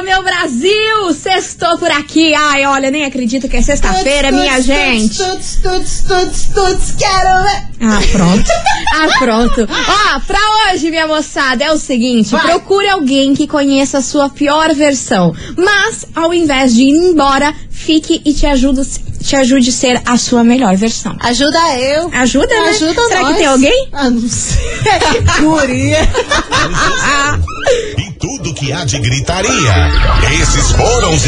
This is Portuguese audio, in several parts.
Meu Brasil! Sextou por aqui. Ai, olha, nem acredito que é sexta-feira, minha gente. Tuts, tuts, tuts, tuts, quero ver. Ah, pronto. Ah, pronto. Ó, pra hoje, minha moçada, é o seguinte: Vai. procure alguém que conheça a sua pior versão. Mas, ao invés de ir embora, fique e te ajude, te ajude a ser a sua melhor versão. Ajuda eu. Ajuda, né? Ajuda Será nós. que tem alguém? Ah, não sei. Guria. e tudo que há de gritaria. Esses foram os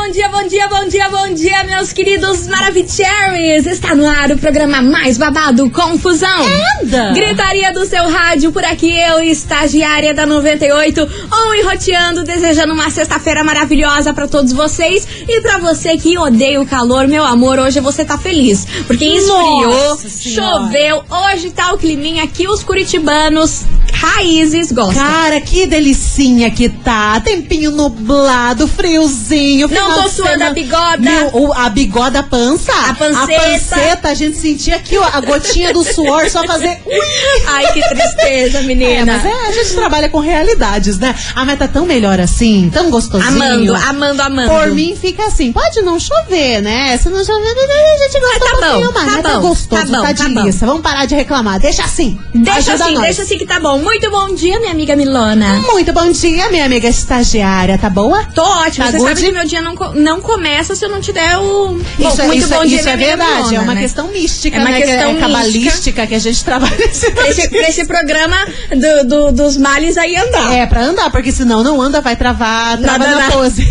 bom dia, bom dia, bom dia, bom dia, meus queridos Maravicheries! Está no ar o programa mais babado, Confusão. Anda. Gritaria do seu rádio, por aqui eu, estagiária da 98, ou enroteando, desejando uma sexta-feira maravilhosa pra todos vocês. E pra você que odeia o calor, meu amor, hoje você tá feliz. Porque esfriou, choveu, hoje tá o climinha aqui, os curitibanos raízes gostam. Cara, que delicinha que tá. Tempinho nublado, friozinho. Não tô suando a bigoda. Meu, o- a bigoda, a pança. A panceta. A panceta, a gente sentia aqui ó, a gotinha do suor só fazer. Ui. Ai, que tristeza, É, menina. mas é, a gente trabalha com realidades, né? Ah, mas tá tão melhor assim, tão gostosinho. Amando, amando, amando. Por mim fica assim, pode não chover, né? Se não chover, a gente gosta tá um pouquinho bom, mais, tá mas tá bom, gostoso, tá bom, tá tá bom. delícia. Vamos parar de reclamar, deixa assim. Deixa Ajuda assim, nós. deixa assim que tá bom. Muito bom dia, minha amiga Milona. Muito bom dia, minha amiga estagiária, tá boa? Tô ótima. Tá Você good? sabe que meu dia não, não começa se eu não te der o. Isso, bom, é, muito isso, bom é- dia, isso é minha amiga verdade, é Milona, uma né? questão mística, É uma né? questão que é cabalística que a gente trabalha nesse Pra esse, pra esse programa do, do- dos males aí andar. É, pra andar, porque senão não anda, vai travar, trava Nada, na pose.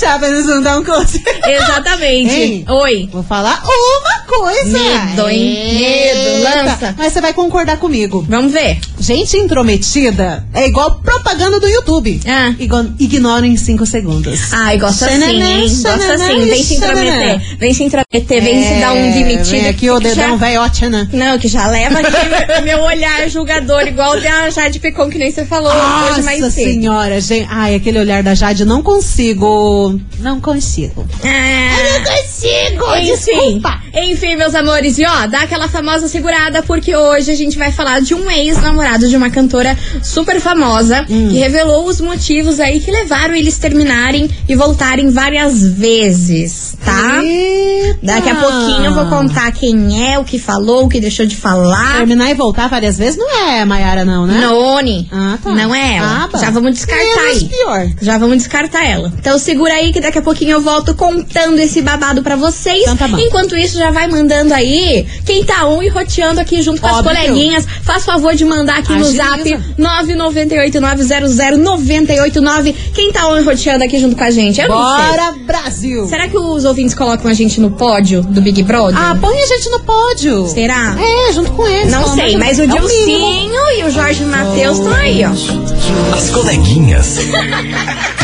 Chave, não dão close. Exatamente. Hein? Oi. Vou falar uma coisa. Medo, hein? Medo, lança. Mas você vai concordar comigo. Vamos ver. Gente intrometida é igual propaganda do YouTube. Ah. Ignora em 5 segundos. Ai, gosta assim, hein? Gosta assim. Vem se intrometer. Vem se intrometer, vem se dar um É, demitido. Vem aqui o dedão velhote, né? Não, que já leva aqui meu- meu olhar julgador, igual o da Jade Picon, que nem você falou hoje mais Nossa cedo. senhora, gente. Ai, aquele olhar da Jade, não consigo. Não consigo. Ah, consigo, enfim, enfim, meus amores, e ó, dá aquela famosa segurada, porque hoje a gente vai falar de um ex-namorado de uma cantora super famosa, Hum. que revelou os motivos aí que levaram eles terminarem e voltarem várias vezes, tá? Eita. Daqui a pouquinho eu vou contar quem é, o que falou, o que deixou de falar. Terminar e voltar várias vezes não é Maiara, não, né? Noni. Ah, tá. Não é ela. Ah. Já vamos descartar Menos aí. pior. Já vamos descartar ela. Então segura aí que daqui a pouquinho eu volto contando esse babado pra vocês. Então tá bom. Enquanto isso, já vai mandando aí quem tá on e roteando aqui junto com as Óbvio. coleguinhas. Faz favor de mandar aqui no zap 998900989. Quem tá e roteando aqui junto com a gente? Eu não sei. Bora, Brasil! Será que os ouvintes colocam a gente no pódio do Big Brother? Ah, põe a gente no pódio. Será? É, junto com eles. Não sei, mas o. É. Dilcinho e o Jorge Matheus estão aí, ó. As coleguinhas.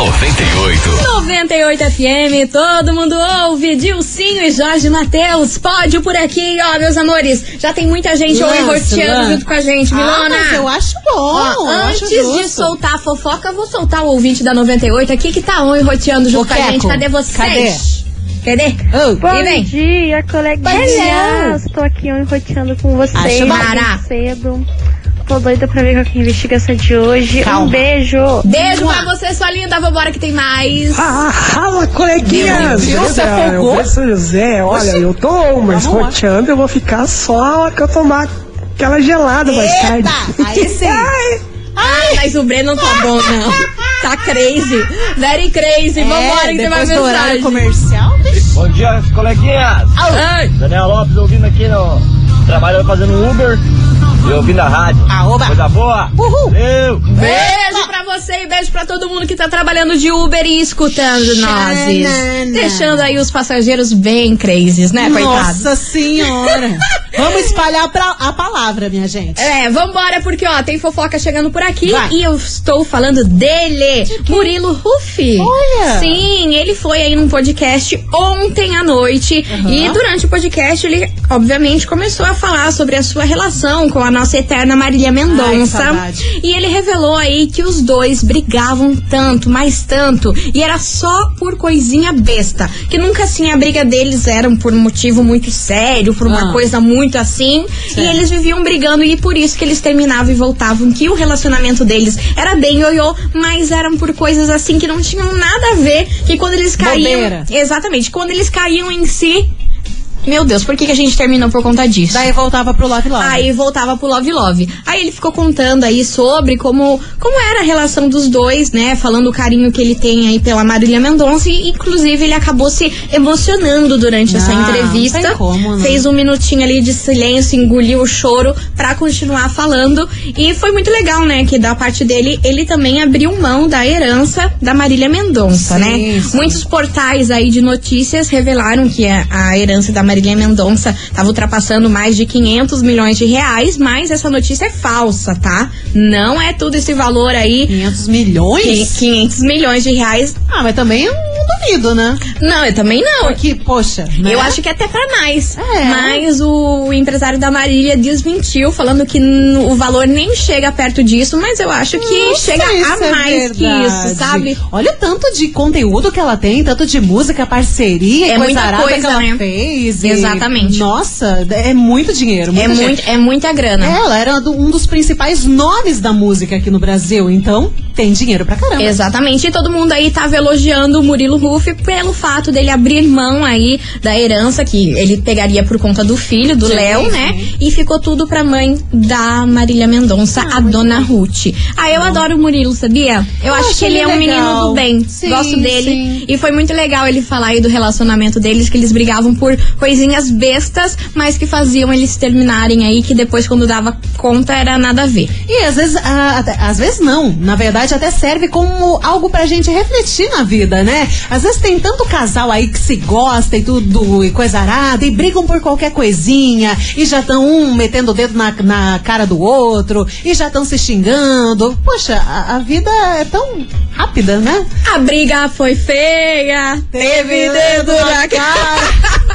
da 98. 98 FM, todo mundo ouve. Dilcinho e Jorge Matheus, pódio por aqui, ó, meus amores. Já tem muita gente hoje roteando junto com a gente, Ah, Milona. mas eu acho bom. Ó, eu acho antes de justo. soltar a fofoca, eu vou soltar o ouvinte da 98 aqui que tá on e roteando junto Ô, com a gente. Cadê vocês? Cadê? Oh, E Bom vem. dia, coleguinhas. Estou aqui enroteando com vocês. Acho cedo. Tô doida pra ver qual que é a investigação de hoje. Calma. Um beijo. Beijo Mua. pra você, sua linda. Vambora que tem mais. Ah, fala, coleguinhas! Meu Deus, afogou? Eu sou José, olha, eu tô, mas roteando eu vou ficar só que eu tomar aquela gelada mais tarde. Eita, aí sim. Ai, Ai, mas o Breno não tá bom, não. Tá crazy. Very crazy. Vambora que tem mais É, mensagem. comercial, bicho. Bom dia, coleguinhas. Ai. Daniel Lopes ouvindo aqui no. Trabalhando fazendo Uber e ouvindo a rádio. Ah, oba. Coisa boa. Uhul. Valeu. Beijo você e beijo pra todo mundo que tá trabalhando de Uber e escutando nós. Deixando aí os passageiros bem crazies, né, coitados? Nossa senhora. Vamos espalhar pra- a palavra, minha gente. É, vambora, porque ó, tem fofoca chegando por aqui Vai. e eu estou falando dele, Murilo Rufi. Olha! Sim, ele foi aí num podcast ontem à noite e durante o podcast ele, obviamente, começou a falar sobre a sua relação com a nossa eterna Marília Ai, Mendonça. saudade. e ele revelou aí que os dois brigavam tanto, mais tanto, e era só por coisinha besta. Que nunca assim a briga deles era por um motivo muito sério, por uma Ah. coisa muito assim. E Certo. eles viviam brigando e por isso que eles terminavam e voltavam. Que o relacionamento deles era bem ioiô, mas eram por coisas assim que não tinham nada a ver. Que quando eles caíam. Bobeira. Exatamente, quando eles caíam em si. Meu Deus, por que, que a gente terminou por conta disso? Daí voltava pro Love Love. Aí voltava pro Love Love. Aí ele ficou contando aí sobre como, como era a relação dos dois, né? Falando o carinho que ele tem aí pela Marília Mendonça. E inclusive ele acabou se emocionando durante essa Não, entrevista. tem como, né? Fez um minutinho ali de silêncio, engoliu o choro pra continuar falando. E foi muito legal, né? Que da parte dele, ele também abriu mão da herança da Marília Mendonça, Sim, né? sim. Muitos portais aí de notícias revelaram que a, a herança da Marília Mendonça estava ultrapassando mais de 500 milhões de reais, mas essa notícia é falsa, tá? Não é tudo esse valor aí. 500 que- milhões? 500 milhões de reais. Ah, mas também eu não duvido, né? Não, eu também não. Porque, poxa. né? Eu acho que até pra mais. É. Mas o empresário da Marília desmentiu, falando que o valor nem chega perto disso, mas eu acho que chega a é mais que isso, sabe? Olha tanto de conteúdo que ela tem, tanto de música, parceria, É e coisa muita coisa, que ela né? fez. e- Exatamente. nossa, é muito dinheiro. É, muito, é muita grana. Ela era um dos principais nomes da música aqui no Brasil, então tem dinheiro pra caramba. Exatamente. E todo mundo aí tava elogiando o Murilo Ruff pelo fato dele abrir mão aí da herança que ele pegaria por conta do filho, do Léo, né? E ficou tudo pra mãe da Marília Mendonça, a dona Ruth. Ah, eu adoro o Murilo, sabia? Eu, acho acho que ele é um menino legal. do bem. Sim, Gosto dele. sim. E foi muito legal ele falar aí do relacionamento deles, que eles brigavam por coisinhas bestas, mas que faziam eles terminarem aí, que depois, quando dava conta, era nada a ver. E às vezes, ah, até- às vezes não. Na verdade, até serve como algo pra gente refletir na vida, né? Às vezes tem tanto casal aí que se gosta e tudo, e coisa arada, e brigam por qualquer coisinha, e já estão um metendo o dedo na, na cara do outro, e já estão se xingando. Poxa, a, a vida é tão rápida, né? A briga foi feia, teve dedo na cara.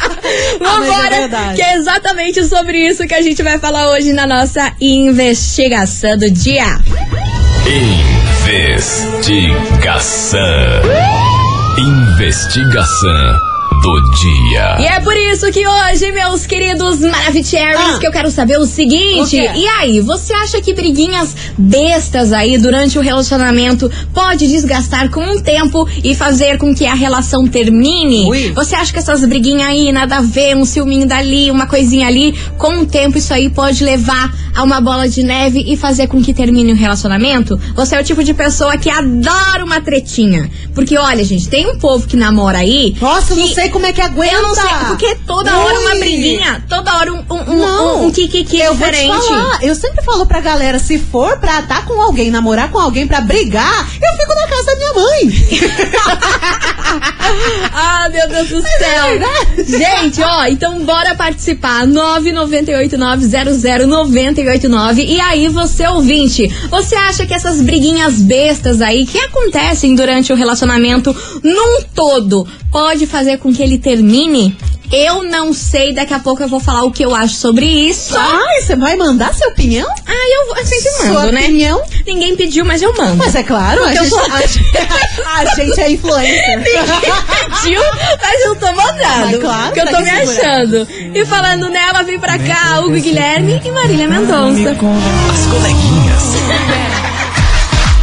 Ah, mas é Vambora, verdade. que é exatamente sobre isso que a gente vai falar hoje na nossa investigação do dia. Investigação. Investigação do dia. E é por isso que hoje, meus queridos Maravicheries, Ah. que eu quero saber o seguinte. O e aí, você acha que briguinhas bestas aí durante o relacionamento pode desgastar com o tempo e fazer com que a relação termine? Ui. Você acha que essas briguinhas aí, nada a ver, um ciúminho dali, uma coisinha ali, com o tempo isso aí pode levar a uma bola de neve e fazer com que termine o relacionamento? Você é o tipo de pessoa que adora uma tretinha. Porque, olha, gente, tem um povo que namora aí. Nossa, eu não que- sei como é que aguenta. eu não sei, porque toda hora uma Ui. briguinha, toda hora um, um, um, Não, um, um kikiki eu vou te diferente. falar, eu sempre falo pra galera, se for pra estar com alguém, namorar com alguém pra brigar, eu fico na casa da minha mãe. Meu Deus do céu. Gente, ó, então bora participar. 998900989. E aí, você ouvinte, você acha que essas briguinhas bestas aí que acontecem durante o relacionamento num todo pode fazer com que ele termine? Eu não sei, daqui a pouco eu vou falar o que eu acho sobre isso. Ai, você vai mandar sua opinião? Ah, eu, sempre Sua mando, né? opinião? Ninguém pediu, mas eu mando. Mas é claro, a Porque eu gente, a, gente- a gente é influencer. pediu, mas eu tô mandando. Mas claro, que eu tô me achando. E falando nela, vem pra cá Hugo Guilherme e Marília Mendonça. As coleguinhas.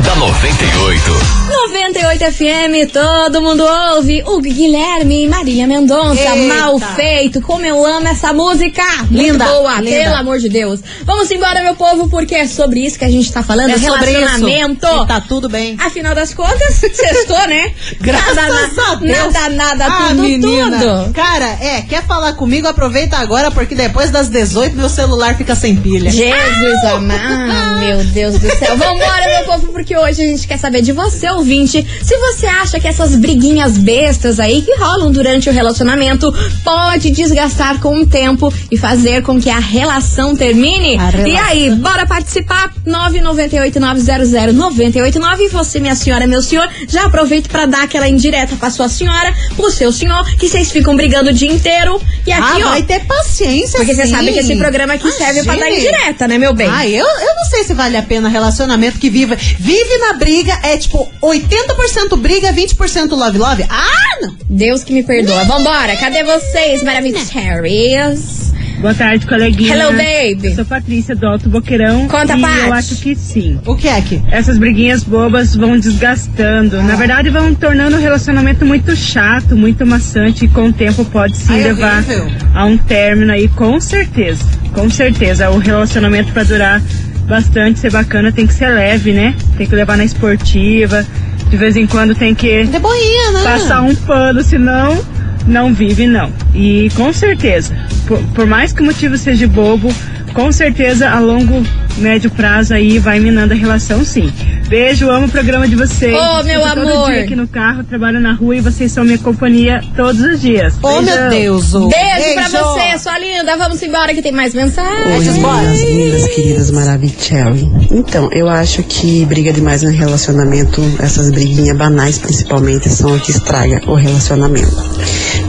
Da 98. 98 FM, todo mundo ouve. Hugo Guilherme e Marília Mendonça. Eita. Mal feito. Como eu amo essa música. Linda, Muito boa, linda. pelo amor de Deus. Vamos embora, meu povo, porque é sobre isso que a gente tá falando. É sobre isso. relacionamento. E tá tudo bem. Afinal das contas, sextou, né? Graças nada, a Deus. Nada, nada, ah, tudo, menina. tudo. Cara, é, quer falar comigo? Aproveita agora, porque depois das 18 meu celular fica sem pilha. Jesus amado, meu Deus do céu. Vambora, meu fofo, porque hoje a gente quer saber de você, ouvinte, se você acha que essas briguinhas bestas aí que rolam durante o relacionamento pode desgastar com o tempo e fazer com que a relação termine. A relação. E aí, bora participar? 998-900-989. E você, minha senhora, meu senhor, já aproveito pra dar aquela indireta pra sua senhora, pro seu senhor, que vocês ficam brigando o dia inteiro. E aqui, ah, ó. vai ter paciência, Porque você sabe que esse programa aqui serve pra dar Imagine. indireta, né, meu bem? Ah, eu, eu não sei se vale a pena relacionamento que vive, vive na briga, é tipo 80% briga, 20% love love. Ah, não! Deus que me perdoa. Vambora, cadê vocês, maravilhosas? Boa tarde, coleguinha. Hello, baby. Eu sou Patrícia do Alto Boqueirão. Conta, e Paty. eu acho que sim. O que é que? Essas briguinhas bobas vão desgastando. Na verdade, vão tornando o relacionamento muito chato, muito maçante e com o tempo pode sim Ai, levar horrível. a um término aí, com certeza. Com certeza. O relacionamento para durar bastante, ser bacana, tem que ser leve, né? Tem que levar na esportiva. De vez em quando tem que De boinha, né? passar um pano, senão não vive não. E com certeza, por, por mais que o motivo seja bobo, com certeza a longo, médio prazo aí vai minando a relação sim. Beijo, amo o programa de vocês. Ô, meu Escuto amor. Todo dia aqui no carro, trabalho na rua e vocês são minha companhia todos os dias. Oh, meu. Deus. ô. Beijo, pra você, sua linda. Vamos embora que tem mais mensagens. bora. Lindas, queridas, Maravicherry. Então, eu acho que briga demais no relacionamento, essas briguinhas banais principalmente, são o que estraga o relacionamento.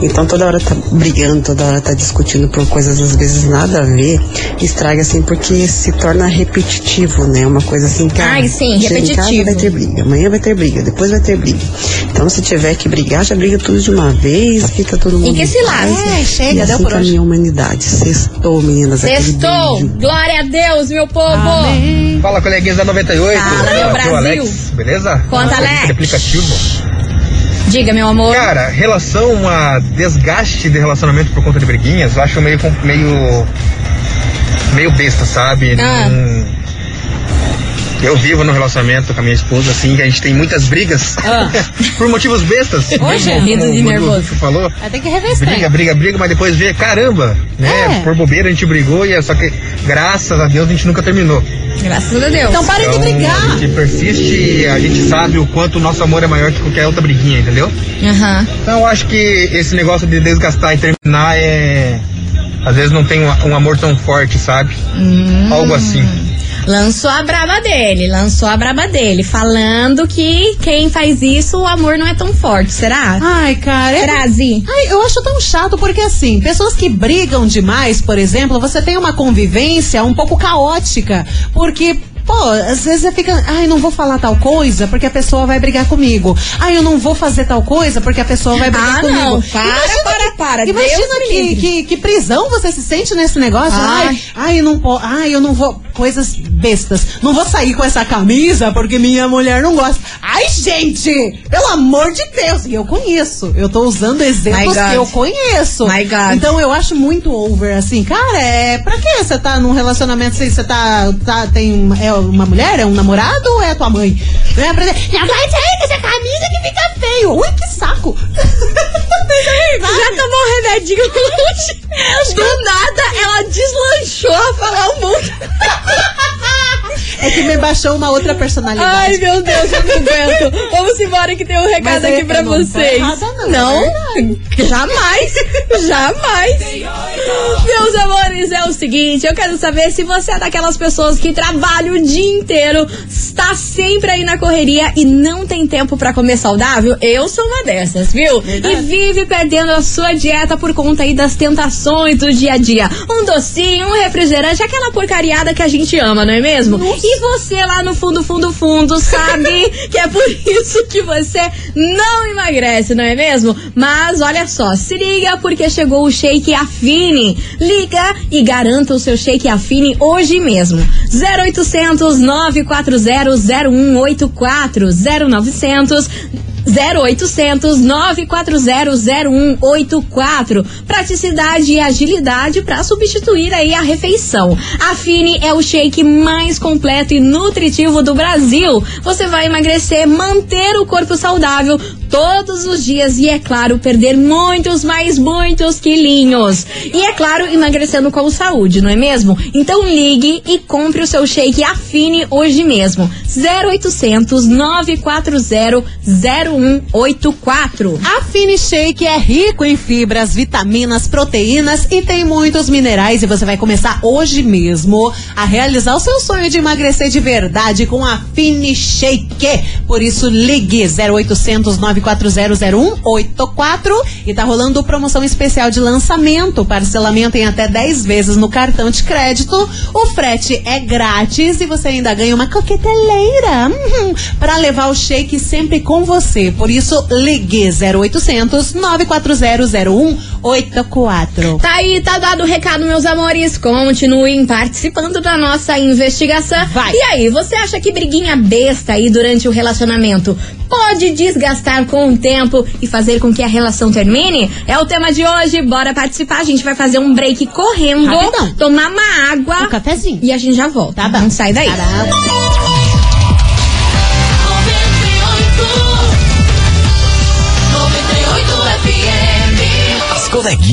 Então, toda hora tá brigando, toda hora tá discutindo por coisas às vezes nada a ver, estraga assim porque se torna repetitivo, né? Uma coisa assim que Ai, sim, repetitivo. vai ter briga, amanhã vai ter briga, depois vai ter briga. Então, se tiver que brigar, já briga tudo de uma vez, fica todo mundo. E que se lasque. É, chega, e deu assim por hoje. caminha a humanidade. Sextou, meninas. Sextou. Glória a Deus, meu povo. Amém. Fala, coleguinhas da 98. Fala, meu Brasil. Alex, beleza? Conta, Alex. aplicativo. Diga, meu amor. Cara, relação a desgaste de relacionamento por conta de briguinhas, eu acho meio, com- meio, meio besta, sabe? Ah. Não- Eu vivo num relacionamento com a minha esposa, assim, que a gente tem muitas brigas por motivos bestas. Como Rindo de nervoso. Rufo falou. Vai ter que Briga, briga, briga, mas depois vê, caramba, né? É. Por bobeira a gente brigou, e é só que, graças a Deus, a gente nunca terminou. Graças a Deus. Então parem de Então, brigar. a gente persiste e a gente sabe o quanto o nosso amor é maior que qualquer outra briguinha, entendeu? Aham. Então eu acho que esse negócio de desgastar e terminar é. Às vezes não tem um, um amor tão forte, sabe? Hum. Algo assim. Lançou a braba dele, lançou a braba dele, falando que quem faz isso, o amor não é tão forte. Será? Ai, cara. é- Será, Zi? Ai, eu acho tão chato porque assim, pessoas que brigam demais, por exemplo, você tem uma convivência um pouco caótica, porque Pô, às vezes você fica, ai, não vou falar tal coisa porque a pessoa vai brigar comigo. Ai, eu não vou fazer tal coisa porque a pessoa vai brigar Ah, comigo. não. Para, para, para. Deus Imagina me que, que, que prisão você se sente nesse negócio. Ai. Ai, ai, eu não ai, eu não vou. Coisas bestas. Não vou sair com essa camisa porque minha mulher não gosta. Ai, gente! Pelo amor de Deus! E eu conheço. Eu tô usando exemplos que eu conheço. My God. Então eu acho muito over, assim. Cara, é. Pra que você tá num relacionamento se você tá. tá tem, é uma mulher? É um namorado ou é a tua mãe? Né? Pra dizer, não vai sair com essa camisa que fica feio. Ui, que saco! Já tomou um remedinho hoje? Do nada, ela deslanchou a falar um monte. É que me baixou uma outra personalidade. Ai, meu Deus, eu não aguento. Vamos embora que tem um recado Mas eu- aqui pra não vocês. errada, não, é jamais, jamais. Meus amores, é o seguinte, eu quero saber se você é daquelas pessoas que trabalham o dia inteiro, está sempre aí na correria e não tem tempo pra comer saudável. Eu sou uma dessas, viu? E vive perdendo a sua dieta por conta aí das tentações do dia a dia. Um docinho, um refrigerante, aquela porcariada que a gente ama, não é mesmo? E você lá no fundo, fundo, fundo, sabe que é por isso que você não emagrece, não é mesmo? Mas olha só, se liga porque chegou o Shake Afine. Liga e garanta o seu Shake Afine hoje mesmo. 0800 940 0184 0900 0800 940 0184. Praticidade e agilidade para substituir aí a refeição. A Fini é o shake mais completo e nutritivo do Brasil. Você vai emagrecer, manter o corpo saudável todos os dias e, é claro, perder muitos, mais muitos quilinhos. E, é claro, emagrecendo com saúde, não é mesmo? Então ligue e compre o seu shake Afine hoje mesmo. 0800 940 0184. A Fini Shake é rico em fibras, vitaminas, proteínas e tem muitos minerais e você vai começar hoje mesmo a realizar o seu sonho de emagrecer de verdade com a Fini Shake. Por isso ligue 0800 940 0184 e tá rolando promoção especial de lançamento, parcelamento em até 10 vezes no cartão de crédito. O frete é grátis e você ainda ganha uma coqueteleira uhum, para levar o shake sempre com você. Por isso ligue 0800 940 0184. Tá aí, tá dado o recado, meus amores. Continuem participando da nossa investigação. Vai. E aí, você acha que briguinha besta aí durante o relacionamento pode desgastar com o tempo e fazer com que a relação termine? É o tema de hoje. Bora participar. A gente vai fazer um break correndo, Rapidão. tomar uma água Um cafezinho. e a gente já volta. Tá bom. Não sai daí. As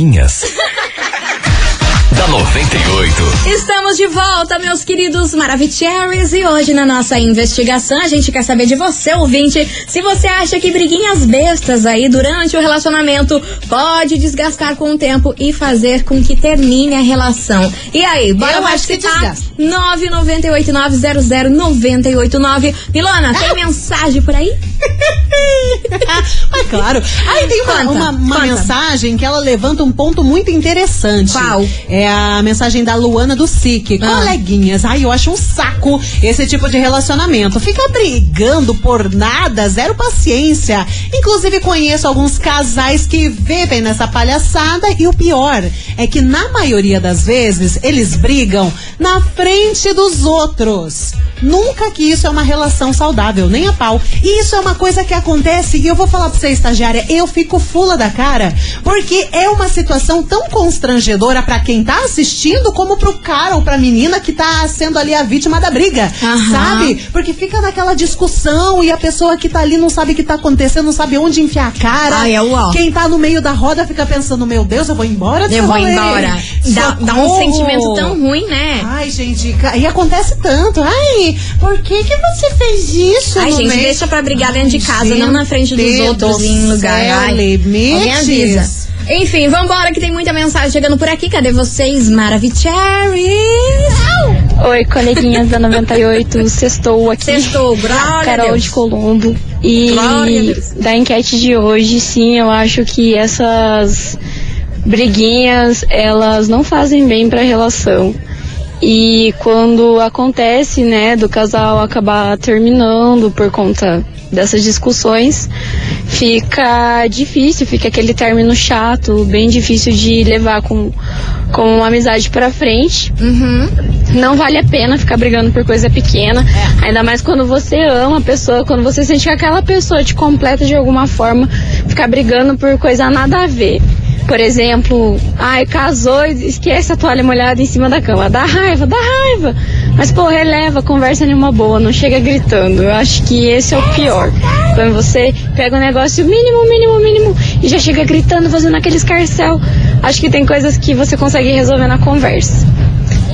coleguinhas. Da 98. Estamos de volta, meus queridos Maravicheries, e hoje na nossa investigação a gente quer saber de você, ouvinte, se você acha que briguinhas bestas aí durante o relacionamento pode desgastar com o tempo e fazer com que termine a relação. E aí, bora Eu acho que participar? desgasta. 998900989. Milona, tem mensagem por aí? Mas claro. Aí tem uma, Conta, uma, uma conta. mensagem que ela levanta um ponto muito interessante. Qual? É a mensagem da Luana do SIC. Ah. Coleguinhas, ai, eu acho um saco esse tipo de relacionamento. Fica brigando por nada, zero paciência. Inclusive, conheço alguns casais que vivem nessa palhaçada e o pior é que, na maioria das vezes, eles brigam na frente dos outros. Nunca que isso é uma relação saudável, nem a pau. E isso é uma coisa que acontece, e eu vou falar pra você, estagiária, eu fico fula da cara, porque é uma situação tão constrangedora pra quem tá assistindo, como pro cara ou pra menina que tá sendo ali a vítima da briga, Aham. sabe? Porque fica naquela discussão e a pessoa que tá ali não sabe o que tá acontecendo, não sabe onde enfiar a cara. Ai, é. Quem tá no meio da roda fica pensando, meu Deus, eu vou embora Eu vou rolê. embora. Dá, dá um sentimento tão ruim, né? Ai, gente, e acontece tanto. Ai, por que que você fez isso? Ai, no gente, meio- deixa pra brigar dentro de casa, não na frente dos outros em lugar. céu, Ai, alguém avisa. Enfim, vambora que tem muita mensagem chegando por aqui. Cadê vocês, Maravicheries? Oi, coleguinhas da 98, sextou aqui. Sextou, glória Carol Deus. de Colombo. E da enquete de hoje, sim, eu acho que essas briguinhas, elas não fazem bem pra relação. E quando acontece, né, do casal acabar terminando por conta dessas discussões, fica difícil, fica aquele término chato, bem difícil de levar com, com uma amizade pra frente. Não vale a pena ficar brigando por coisa pequena. Ainda mais quando você ama a pessoa, quando você sente que aquela pessoa te completa de alguma forma, ficar brigando por coisa nada a ver. Por exemplo, ai, casou e esquece a toalha molhada em cima da cama. Dá raiva, dá raiva. Mas, pô, releva, conversa numa boa, não chega gritando. Eu acho que esse é o pior. Quando você pega um negócio mínimo, mínimo, mínimo e já chega gritando, fazendo aquele escarcel. Acho que tem coisas que você consegue resolver na conversa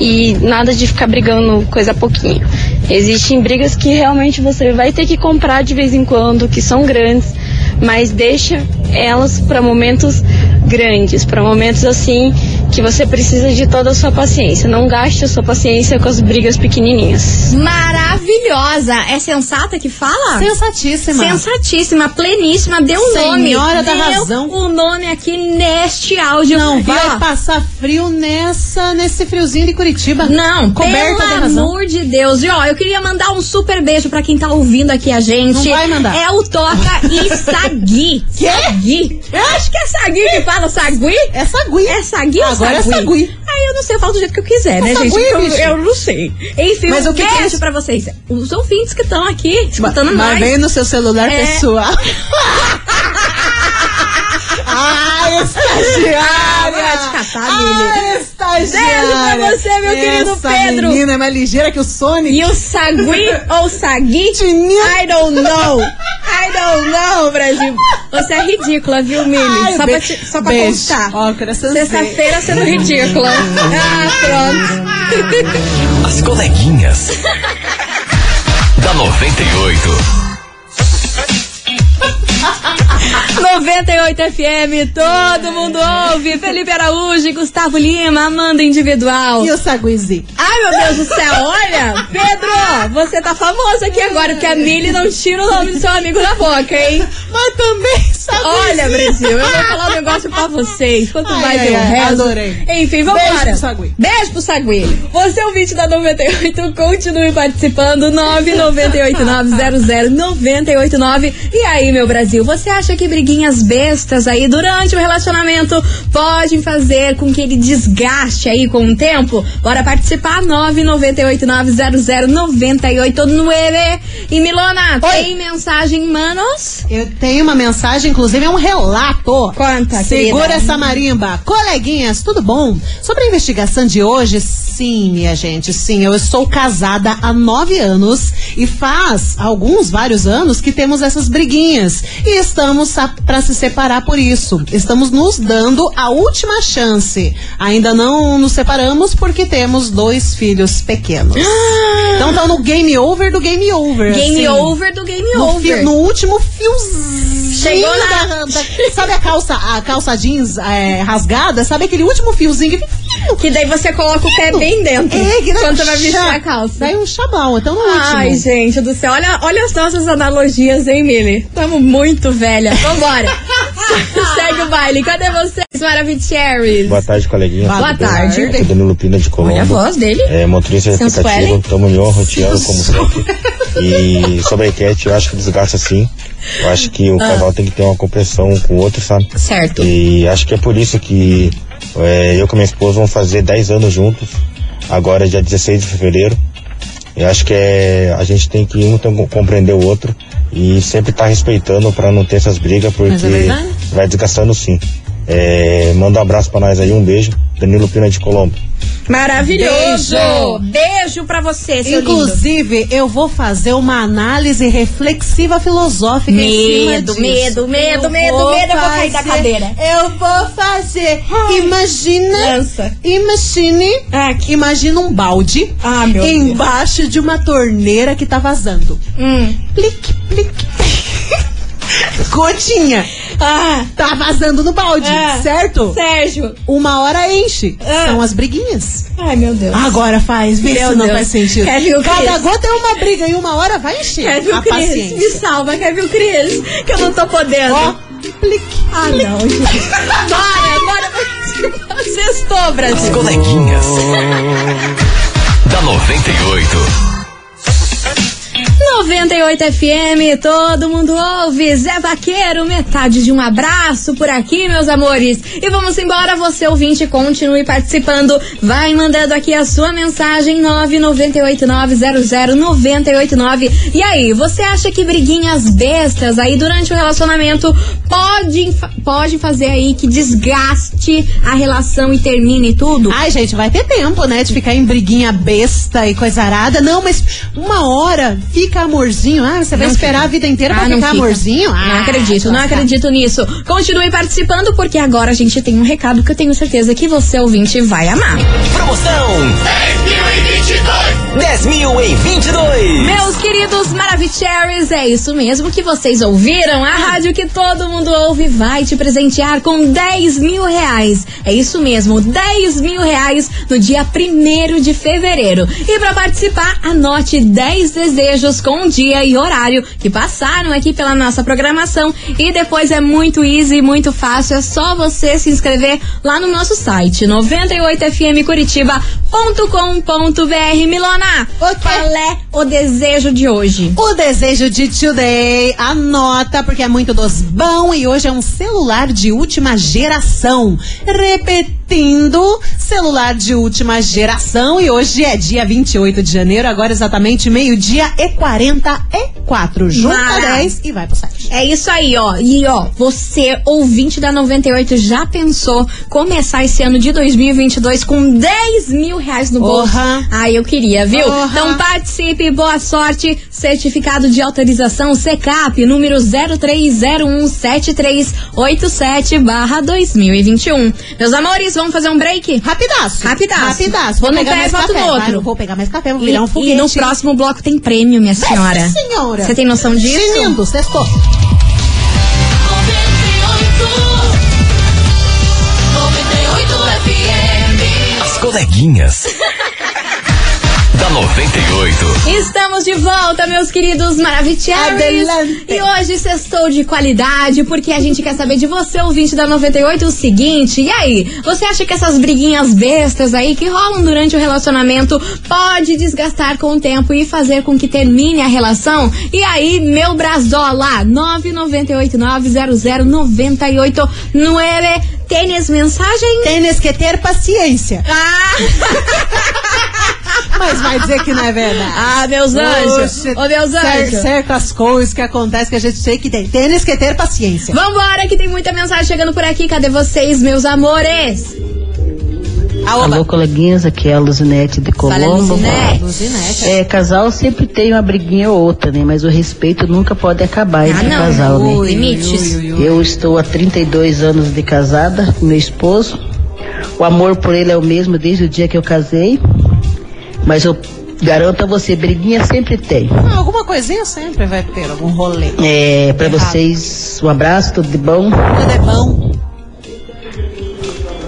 e nada de ficar brigando coisa pouquinho. Existem brigas que realmente você vai ter que comprar de vez em quando, que são grandes, mas deixa elas para momentos grandes, para momentos assim que você precisa de toda a sua paciência. Não gaste a sua paciência com as brigas pequenininhas. Maravilhosa. É sensata que fala? Sensatíssima. Sensatíssima, pleníssima, deu um nome. Senhora da deu razão. o nome aqui neste áudio. Não E, vai ó, passar frio nessa, nesse friozinho de Curitiba. Não, coberta de pelo razão. amor de Deus. E ó, eu queria mandar um super beijo pra quem tá ouvindo aqui a gente. Não vai mandar. É o Toca e Sagui. Sagui. Eu acho que é Sagui que fala Sagui. É sagui. É Sagui ou Agora é Sagui? sagui. eu não sei, eu falo do jeito que eu quiser, né, Nossa, gente? eu, eu não sei. Enfim, Mas um o que que é beijo pra vocês. Os ouvintes que estão aqui escutando Mas nós. vem no seu celular É. pessoal. Ai, estagiária! Ah, vai te catar, Lili. Ai, estagiária! Beijo pra você, meu querido Essa Pedro. menina é mais ligeira que o Sonic. E o Sagui ou Sagui? I don't know. I don't know, Brasil. Você é ridícula, viu, Mili? Ai, Só, pra, beijo. te- só pra Beijo. constar. Ó. Sexta-feira sendo ridícula. Ah, pronto. As coleguinhas. da 98. 98 FM, todo mundo ouve. Felipe Araújo, Gustavo Lima, Amanda Individual. E o Saguizi? Ai, meu Deus do céu, olha! Pedro, você tá famoso aqui agora, porque a Mili não tira o nome do seu amigo da boca, hein? Mas também Saguizi. Olha, Brasil, eu vou falar um negócio pra vocês. Quanto Ai, mais ai, eu rezo. adorei. Enfim, vamos Beijo embora. pro Sagui. Beijo pro Sagui. Você é o ouvinte da 98, continue participando. 998900989. E aí, meu Brasil, você acha que briguinhas bestas aí durante o relacionamento podem fazer com que ele desgaste aí com o tempo? Bora participar. 998900989. E Milona, Oi. tem mensagem, manos? Eu tenho uma mensagem, inclusive é um relato. Conta, Segura querida. essa marimba. Coleguinhas, tudo bom? Sobre a investigação de hoje, sim, minha gente, sim. Eu sou casada há nove anos e faz alguns, vários anos que temos essas briguinhas. E estamos a- pra se separar por isso. Estamos nos dando a última chance. Ainda não nos separamos porque temos dois filhos pequenos. Então estão no game over do game over. Game assim. over do game No, over. no último fiozinho. Chegou na- da- da- sabe a calça, a calça jeans é, rasgada? Sabe aquele último fiozinho que Que daí você coloca o pé bem dentro. É, que quando um você vai vestir a calça. Daí um chabão, então no último. Ai, gente do céu. Olha, olha as nossas analogias, hein, Mili? Tamo muito velha. Vambora. Segue o baile. Cadê vocês, Maravicheries? Boa tarde, coleguinha. Boa Tudo bem? tarde. Aqui é Danilo Pina de Colombo. Olha a voz dele. É, motorista de aplicativo, tamo em honra, roteando como sempre. E sobre a enquete, eu acho que desgasta sim. Eu acho que o Ah. casal tem que ter uma compreensão com o outro, sabe? Certo. E acho que é por isso que é, eu com minha esposa vamos fazer 10 anos juntos, agora dia 16 de fevereiro. Eu acho que é, a gente tem que um tem que compreender o outro e sempre estar respeitando para não ter essas brigas, porque é verdade. vai desgastando sim. É, manda um abraço para nós aí, um beijo. Danilo Pina de Colombo. Maravilhoso. Beijo. Beijo pra você, seu lindo. Inclusive, eu vou fazer uma análise reflexiva filosófica em cima Medo, disso. medo, medo, Eu medo, vou medo, eu vou cair da cadeira. Eu vou fazer. Imagina. Lança. Imagine. Ah, que- Imagina um balde Ah, meu Deus. embaixo de uma torneira que tá vazando. Hum. Plique, plique. Gotinha. Ah, Tá vazando no balde, Ah. certo? Sérgio. Uma hora enche. Ah. São as briguinhas. Ai, meu Deus. Agora faz, vê Meu se não Deus. faz sentido. Kevin o Cada Cris. gota é uma briga e uma hora vai encher. Kevin a Cris, me salva, Kevin Cris, que eu não tô podendo. Ó, plique. Ah, não, gente. Bora, bora. Sextou, As Brasil. coleguinhas. da 98. 98 FM, todo mundo ouve. Zé Vaqueiro, metade de um abraço por aqui, meus amores. E vamos embora, você ouvinte, continue participando. Vai mandando aqui a sua mensagem 998900989. E aí, você acha que briguinhas bestas aí durante o relacionamento podem pode fazer aí que desgaste a relação e termine tudo? Ai, gente, vai ter tempo, né? De ficar em briguinha besta e coisa arada. Não, mas uma hora fica amorzinho. Ah, você vai Não esperar fica. a vida inteira pra Ah, não ficar fica. amorzinho? não Ah, acredito, não lascar. acredito nisso. Continue participando, porque agora a gente tem um recado que eu tenho certeza que você, ouvinte, vai amar. Promoção 10 mil em 22. Meus queridos Maravicheries, é isso mesmo que vocês ouviram. A rádio que todo mundo ouve vai te presentear com 10 mil reais. É isso mesmo, 10 mil reais no dia 1 de fevereiro. E para participar, anote 10 desejos com dia e horário que passaram aqui pela nossa programação. E depois é muito easy, muito fácil. É só você se inscrever lá no nosso site 98fmcuritiba.com.br Milona, O quê? qual é o desejo de hoje? O desejo de today, anota, porque é muito dos bom e hoje é um celular de última geração. Repetindo, celular de última geração e hoje é dia 28 de janeiro, agora exatamente meio-dia e 44. Junta Mara. 10 e vai pro site. É isso aí, ó. E ó, você, ouvinte da 98, já pensou começar esse ano de 2022 com 10 mil reais no bolso? Porra. Ah, eu queria, viu? Porra. Então participe, boa sorte. Certificado de autorização CECAP, número 03017387 barra 2021. Meus amores, vamos fazer um break? Rapidaço. Rapidaço. Rapidaço. Vou Vou pegar pé e mais café. Vai, outro. vou pegar mais café, vou E, virar um e foguete. no próximo bloco tem prêmio, minha senhora. Nossa senhora. Você tem noção disso? Lindo, sextou. As coleguinhas. Da 98. Estamos de volta, meus queridos. Adelante. E hoje sextou de qualidade, porque a gente quer saber de você, ouvinte da 98, o seguinte. E aí, você acha que essas briguinhas bestas aí que rolam durante o relacionamento pode desgastar com o tempo e fazer com que termine a relação? E aí, meu brazola, 998900989. Tênis mensagem? Tênis que ter paciência. Ah! Mas vai dizer que não é verdade. Ah, meus anjos! Ô, meus anjos! Certas coisas que acontecem que a gente tem que ter. Tênis que ter paciência. Vambora, que tem muita mensagem chegando por aqui. Cadê vocês, meus amores? Alô, coleguinhas, aqui é a Luzinete de Fala, Colombo. Luzinete. Luzinete. É, casal sempre tem uma briguinha ou outra, né? Mas o respeito nunca pode acabar entre Ah, não. casal, né? Ui, Limites. Eu estou há 32 anos de casada com meu esposo. O amor por ele é o mesmo desde o dia que eu casei. Mas eu garanto a você, briguinha sempre tem. Ah, alguma coisinha sempre vai ter, algum rolê. É, pra Errado. vocês, um abraço, tudo de bom. Tudo é bom.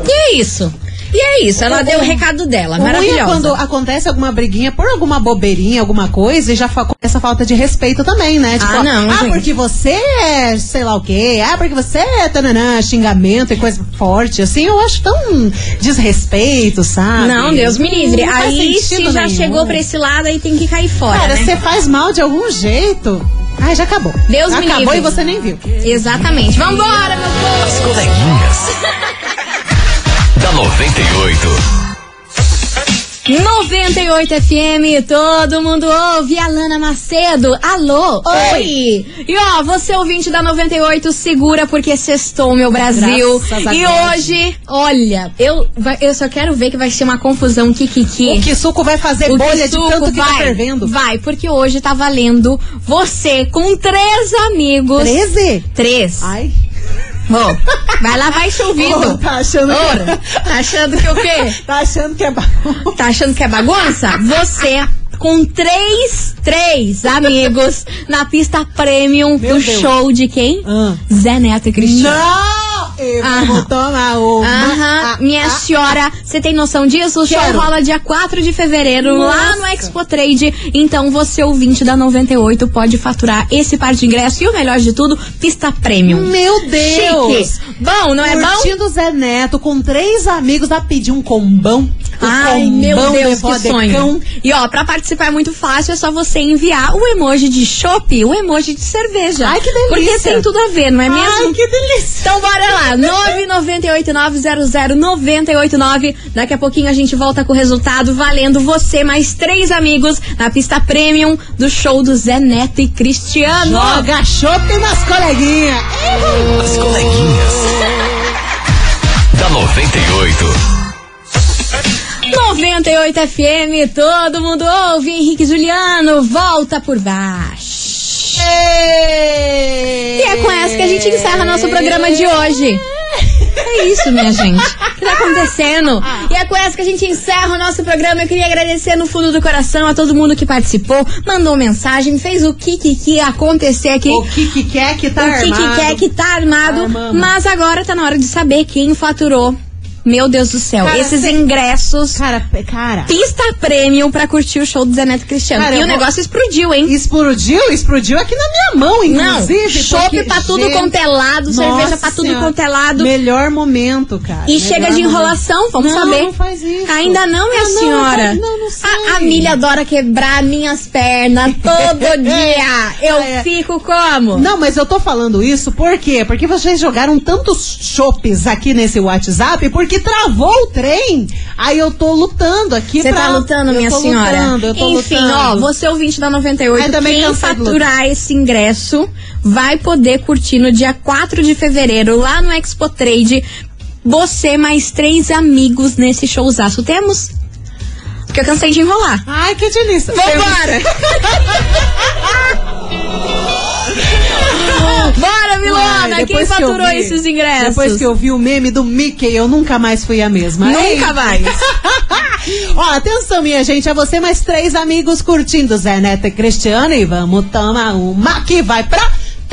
E é isso. E é isso. Ela O- deu o recado dela. O é Maravilhosa. quando acontece alguma briguinha por alguma bobeirinha, alguma coisa, e já fa- começa a falta de respeito também, né? Ah, não, Ah, gente. porque você é sei lá o quê. Ah, porque você é tananã, xingamento e coisa forte. Assim, eu acho tão desrespeito, sabe? Não, Deus me livre. Não Aí, se já nenhum. chegou pra esse lado, aí tem que cair fora, Cara, né? você faz mal de algum jeito. Ai, já acabou. Deus me Acabou livre. e você nem viu. Exatamente. Vambora, meu povo! As coleguinhas. Da 98. 98 FM, todo mundo ouve. Alana Macedo, alô, oi. E ó, você ouvinte da 98, segura porque sextou, meu Brasil. Graças a E Deus. hoje, olha, eu, vai- eu só quero ver que vai ser uma confusão kikiki. O que suco vai fazer O bolha de tanto que tá vai, fervendo. Vai, porque hoje tá valendo você com três amigos. 13? Três. Ai. Ô, vai lavar esse ouvido. Ô, tá achando que- Ora, tá achando que o quê? Tá achando que é bagunça? Tá achando que é bagunça? Você com três, três amigos na pista premium Meu do Deus. show de quem? Ah. Zé Neto e Cristiano. Não! Eu Aham. vou tomar uma. Aham, Ah, minha ah, senhora, você tem noção disso? O show Quero. rola dia 4 de fevereiro lá no Nossa. Expo Trade. Então você, ouvinte da 98, pode faturar esse par de ingresso e o melhor de tudo, pista premium. Meu Deus! Chique. Bom, não é bom? Curtindo Zé Neto com três amigos, dá pedir um combão. Ai, combão meu de Deus, que sonho. E ó, pra participar é muito fácil, é só você enviar o emoji de chopp, o emoji de cerveja. Ai, que delícia. Porque tem tudo a ver, não é mesmo? Ai, que delícia! Então bora lá, 998900989. Daqui a pouquinho a gente volta com o resultado, valendo você mais três amigos na pista premium do show do Zé Neto e Cristiano. Joga chopp nas coleguinhas. As coleguinhas. da 98. 98 FM, todo mundo ouve. Henrique Juliano, volta por baixo. E é com essa que a gente encerra nosso programa de hoje. É isso, minha gente. O que tá acontecendo? E é com essa que a gente encerra o nosso programa. Eu queria agradecer no fundo do coração a todo mundo que participou, mandou mensagem, fez o que que, que acontecer aqui. O que que quer que tá o que que armado. quer que tá armado. Armamos. Mas agora tá na hora de saber quem faturou Meu Deus do céu. Cara, Esses cê- ingressos. Cara, cara. Pista premium pra curtir o show do Zé Neto Cristiano. Cara, e o vou- negócio explodiu, hein? Explodiu, explodiu aqui na minha mão, Não, inclusive. chopp porque, pra tudo gente, quanto é cerveja pra tudo Senhora. quanto é. Melhor momento, cara. E Melhor chega de momento. enrolação, vamos não, saber. Não faz isso. Ainda não, minha Ah, não, senhora. Não, não, não sei. a, a milha adora quebrar minhas pernas todo dia. Eu É. fico como? Não, mas eu tô falando isso por quê? Porque vocês jogaram tantos chopes aqui nesse WhatsApp porque travou o trem. Aí eu tô lutando aqui Você pra... tá lutando, eu minha senhora? Lutando, eu tô Enfim, lutando. ó, você ouvinte da 98, Ai, também quem faturar esse ingresso vai poder curtir no dia 4 de fevereiro lá no Expo Trade. Você mais três amigos nesse showzaço. Temos? Porque eu cansei de enrolar. Ai, que delícia. Vambora! Bora, Milona! Ai, Quem depois que faturou vi- esses ingressos? Depois que eu vi o meme do Mickey, eu nunca mais fui a mesma. Nunca Eita. mais. Ó, atenção, minha gente, a você mais três amigos curtindo Zé Neto e Cristiano e vamos tomar uma que vai pra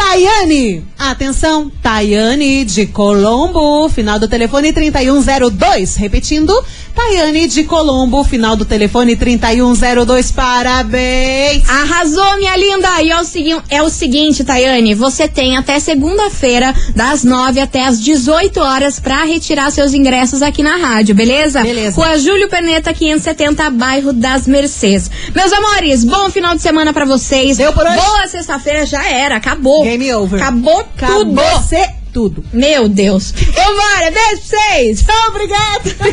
Tayane. Atenção, Tayane de Colombo, final do telefone 3102. Repetindo, Tayane de Colombo, final do telefone 3102. Parabéns. Arrasou, minha linda! E é o, segui é o seguinte, Tayane, você tem até segunda-feira, das 9 até as 18 horas, pra retirar seus ingressos aqui na rádio, beleza? Beleza. Rua Júlio Perneta, 570, bairro das Mercês. Meus amores, bom final de semana pra vocês. Deu por hoje? Boa sexta-feira, já era, acabou. Game over. Acabou tudo. Acabou ser tudo. Meu Deus. Vambora, beijo pra vocês. Obrigada.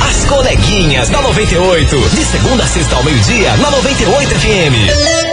As coleguinhas da 98. De segunda a sexta ao meio-dia, na 98 FM.